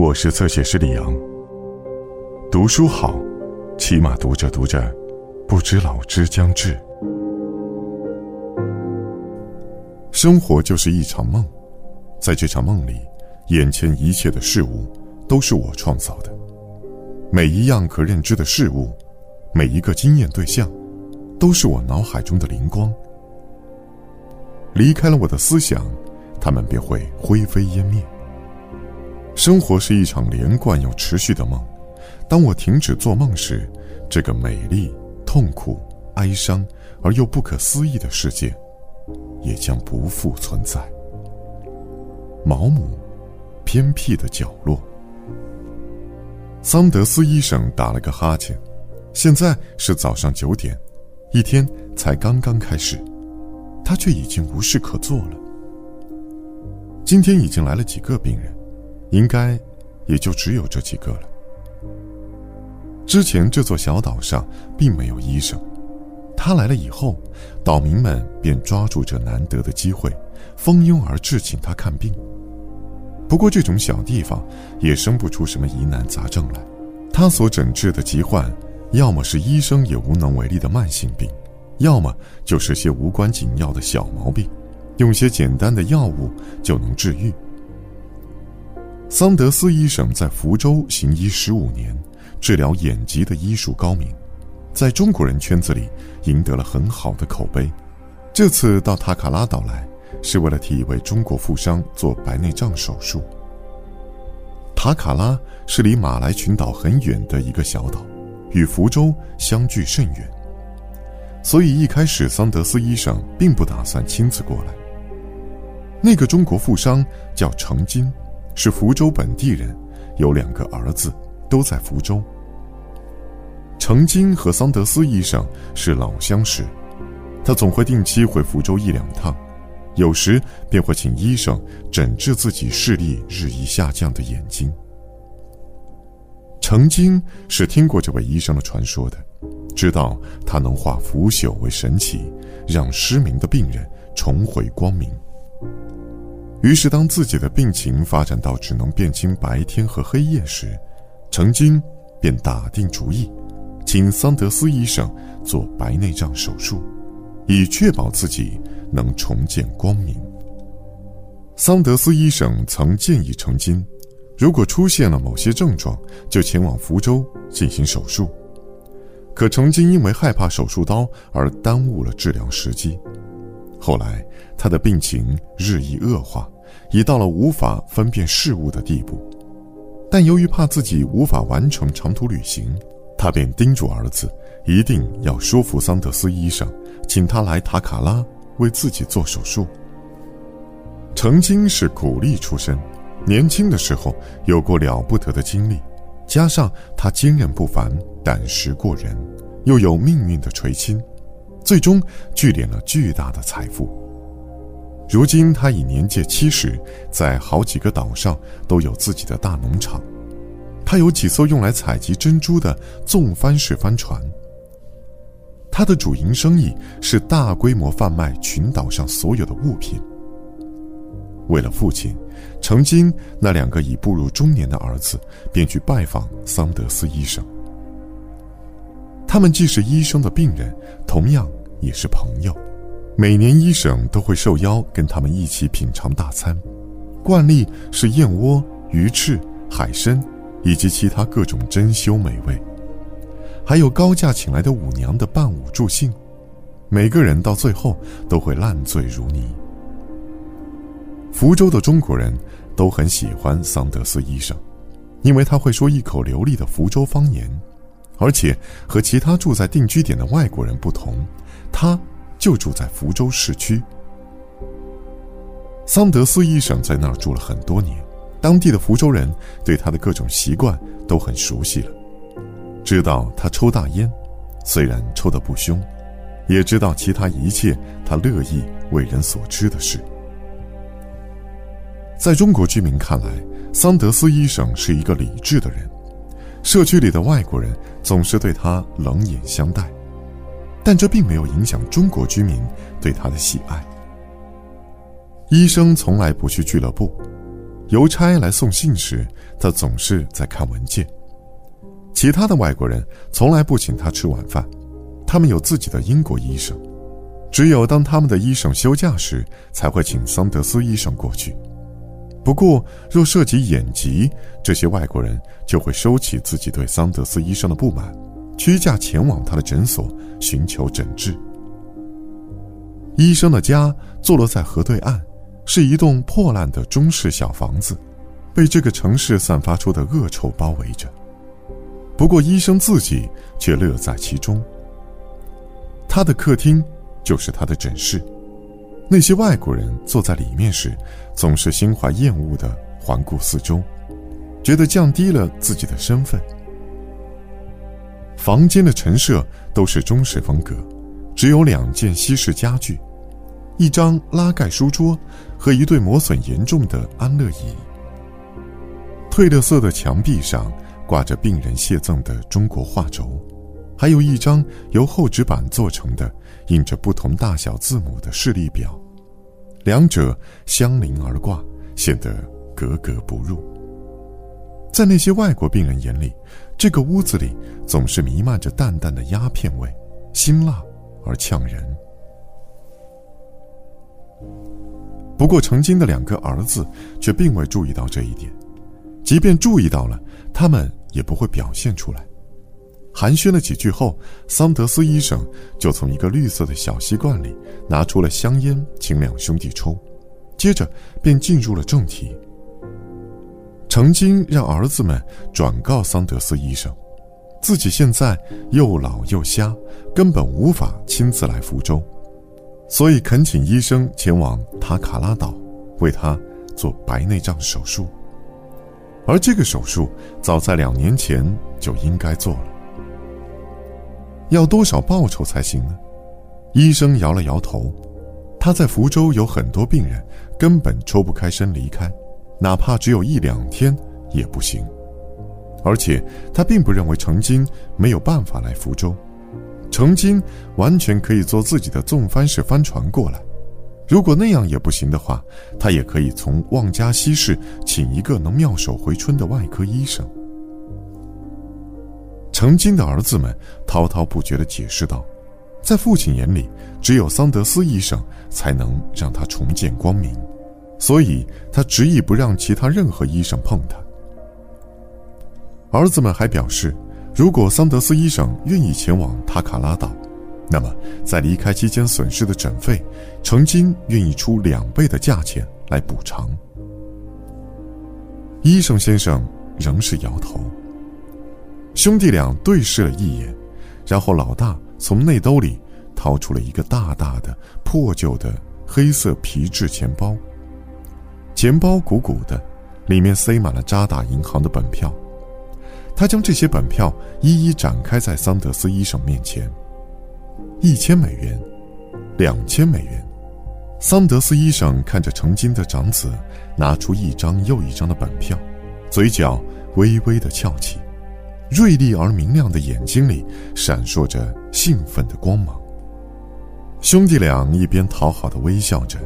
我是侧写师李阳。读书好，起码读着读着，不知老之将至。生活就是一场梦，在这场梦里，眼前一切的事物都是我创造的。每一样可认知的事物，每一个经验对象，都是我脑海中的灵光。离开了我的思想，他们便会灰飞烟灭。生活是一场连贯又持续的梦。当我停止做梦时，这个美丽、痛苦、哀伤而又不可思议的世界，也将不复存在。毛姆，偏僻的角落。桑德斯医生打了个哈欠，现在是早上九点，一天才刚刚开始，他却已经无事可做了。今天已经来了几个病人，应该也就只有这几个了。之前这座小岛上并没有医生，他来了以后，岛民们便抓住这难得的机会，蜂拥而至请他看病。不过这种小地方也生不出什么疑难杂症来，他所诊治的疾患，要么是医生也无能为力的慢性病，要么就是些无关紧要的小毛病，用些简单的药物就能治愈。桑德斯医生在福州行医十五年。治疗眼疾的医术高明，在中国人圈子里赢得了很好的口碑。这次到塔卡拉岛来，是为了替一位中国富商做白内障手术。塔卡拉是离马来群岛很远的一个小岛，与福州相距甚远，所以一开始桑德斯医生并不打算亲自过来。那个中国富商叫程金，是福州本地人，有两个儿子。都在福州。程金和桑德斯医生是老相识，他总会定期回福州一两趟，有时便会请医生诊治自己视力日益下降的眼睛。程金是听过这位医生的传说的，知道他能化腐朽为神奇，让失明的病人重回光明。于是，当自己的病情发展到只能辨清白天和黑夜时，程金便打定主意，请桑德斯医生做白内障手术，以确保自己能重见光明。桑德斯医生曾建议程金，如果出现了某些症状，就前往福州进行手术。可程金因为害怕手术刀而耽误了治疗时机。后来他的病情日益恶化，已到了无法分辨事物的地步。但由于怕自己无法完成长途旅行，他便叮嘱儿子一定要说服桑德斯医生，请他来塔卡拉为自己做手术。曾经是苦力出身，年轻的时候有过了不得的经历，加上他坚韧不凡、胆识过人，又有命运的垂青，最终聚敛了巨大的财富。如今他已年届七十，在好几个岛上都有自己的大农场。他有几艘用来采集珍珠的纵帆式帆船。他的主营生意是大规模贩卖群岛上所有的物品。为了父亲，曾经那两个已步入中年的儿子便去拜访桑德斯医生。他们既是医生的病人，同样也是朋友。每年医生都会受邀跟他们一起品尝大餐，惯例是燕窝、鱼翅、海参，以及其他各种珍馐美味，还有高价请来的舞娘的伴舞助兴，每个人到最后都会烂醉如泥。福州的中国人都很喜欢桑德斯医生，因为他会说一口流利的福州方言，而且和其他住在定居点的外国人不同，他。就住在福州市区。桑德斯医生在那儿住了很多年，当地的福州人对他的各种习惯都很熟悉了，知道他抽大烟，虽然抽得不凶，也知道其他一切他乐意为人所知的事。在中国居民看来，桑德斯医生是一个理智的人，社区里的外国人总是对他冷眼相待。但这并没有影响中国居民对他的喜爱。医生从来不去俱乐部，邮差来送信时，他总是在看文件。其他的外国人从来不请他吃晚饭，他们有自己的英国医生，只有当他们的医生休假时，才会请桑德斯医生过去。不过，若涉及眼疾，这些外国人就会收起自己对桑德斯医生的不满，屈驾前往他的诊所寻求诊治。医生的家坐落在河对岸，是一栋破烂的中式小房子，被这个城市散发出的恶臭包围着。不过，医生自己却乐在其中。他的客厅就是他的诊室，那些外国人坐在里面时，总是心怀厌恶的环顾四周，觉得降低了自己的身份。房间的陈设都是中式风格，只有两件西式家具，一张拉盖书桌和一对磨损严重的安乐椅。褪了色的墙壁上。挂着病人谢赠的中国画轴，还有一张由厚纸板做成的、印着不同大小字母的视力表，两者相邻而挂，显得格格不入。在那些外国病人眼里，这个屋子里总是弥漫着淡淡的鸦片味，辛辣而呛人。不过，程金的两个儿子却并未注意到这一点，即便注意到了，他们。也不会表现出来。寒暄了几句后，桑德斯医生就从一个绿色的小吸罐里拿出了香烟，请两兄弟抽，接着便进入了正题。曾经让儿子们转告桑德斯医生，自己现在又老又瞎，根本无法亲自来福州，所以恳请医生前往塔卡拉岛，为他做白内障手术。而这个手术早在两年前就应该做了。要多少报酬才行呢？医生摇了摇头，他在福州有很多病人，根本抽不开身离开，哪怕只有一两天也不行。而且他并不认为程金没有办法来福州，程金完全可以坐自己的纵帆式帆船过来。如果那样也不行的话，他也可以从望家西市请一个能妙手回春的外科医生。成金的儿子们滔滔不绝地解释道：“在父亲眼里，只有桑德斯医生才能让他重见光明，所以他执意不让其他任何医生碰他。”儿子们还表示，如果桑德斯医生愿意前往塔卡拉岛。那么，在离开期间损失的诊费，程金愿意出两倍的价钱来补偿。医生先生仍是摇头。兄弟俩对视了一眼，然后老大从内兜里掏出了一个大大的、破旧的黑色皮质钱包。钱包鼓鼓的，里面塞满了渣打银行的本票。他将这些本票一一展开在桑德斯医生面前。一千美元，两千美元。桑德斯医生看着成金的长子拿出一张又一张的本票，嘴角微微的翘起，锐利而明亮的眼睛里闪烁着兴奋的光芒。兄弟俩一边讨好的微笑着，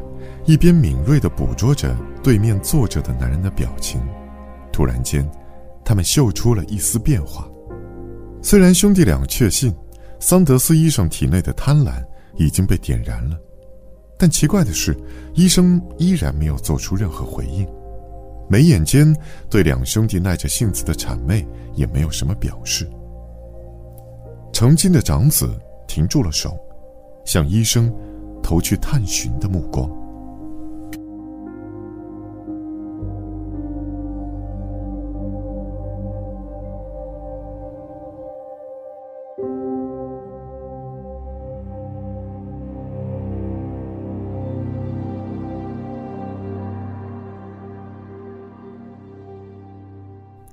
一边敏锐的捕捉着对面坐着的男人的表情。突然间，他们嗅出了一丝变化。虽然兄弟俩确信。桑德斯医生体内的贪婪已经被点燃了，但奇怪的是，医生依然没有做出任何回应，眉眼间对两兄弟耐着性子的谄媚也没有什么表示。成金的长子停住了手，向医生投去探寻的目光。